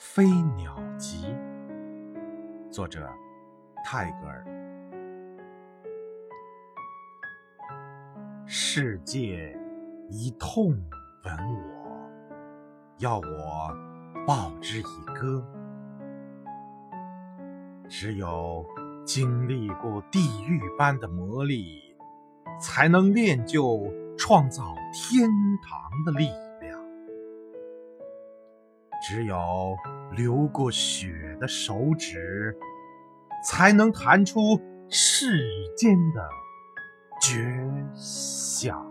飞鸟集》，作者泰戈尔。世界以痛吻我，要我报之以歌。只有经历过地狱般的磨砺，才能练就创造天堂的力量。只有流过血的手指，才能弹出世间的绝响。